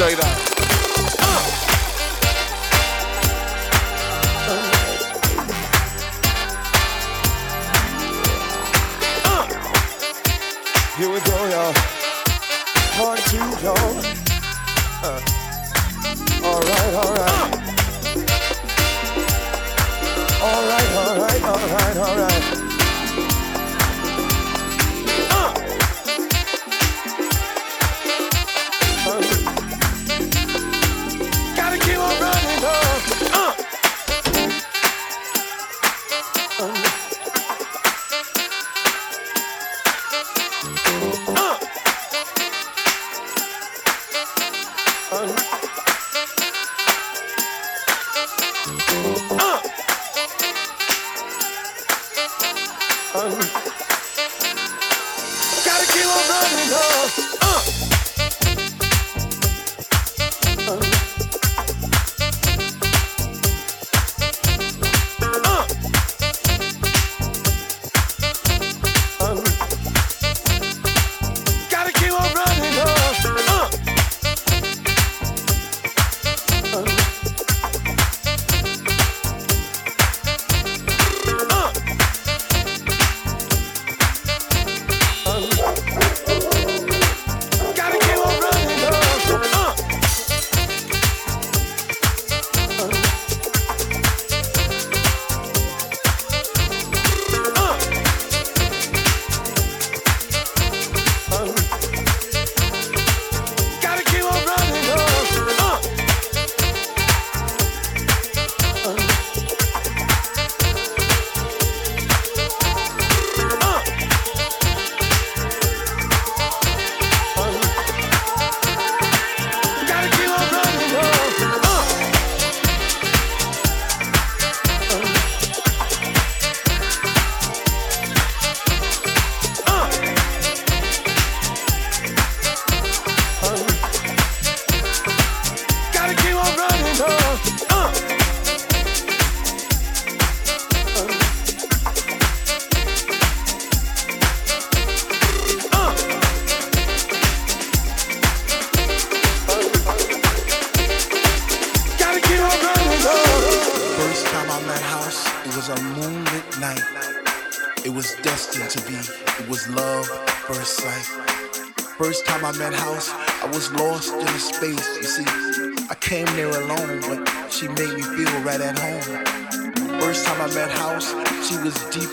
say that.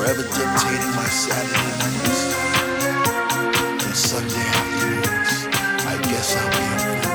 forever dictating my Saturday nights and Sunday afternoons. I guess I'll be a fool.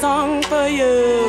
song for you.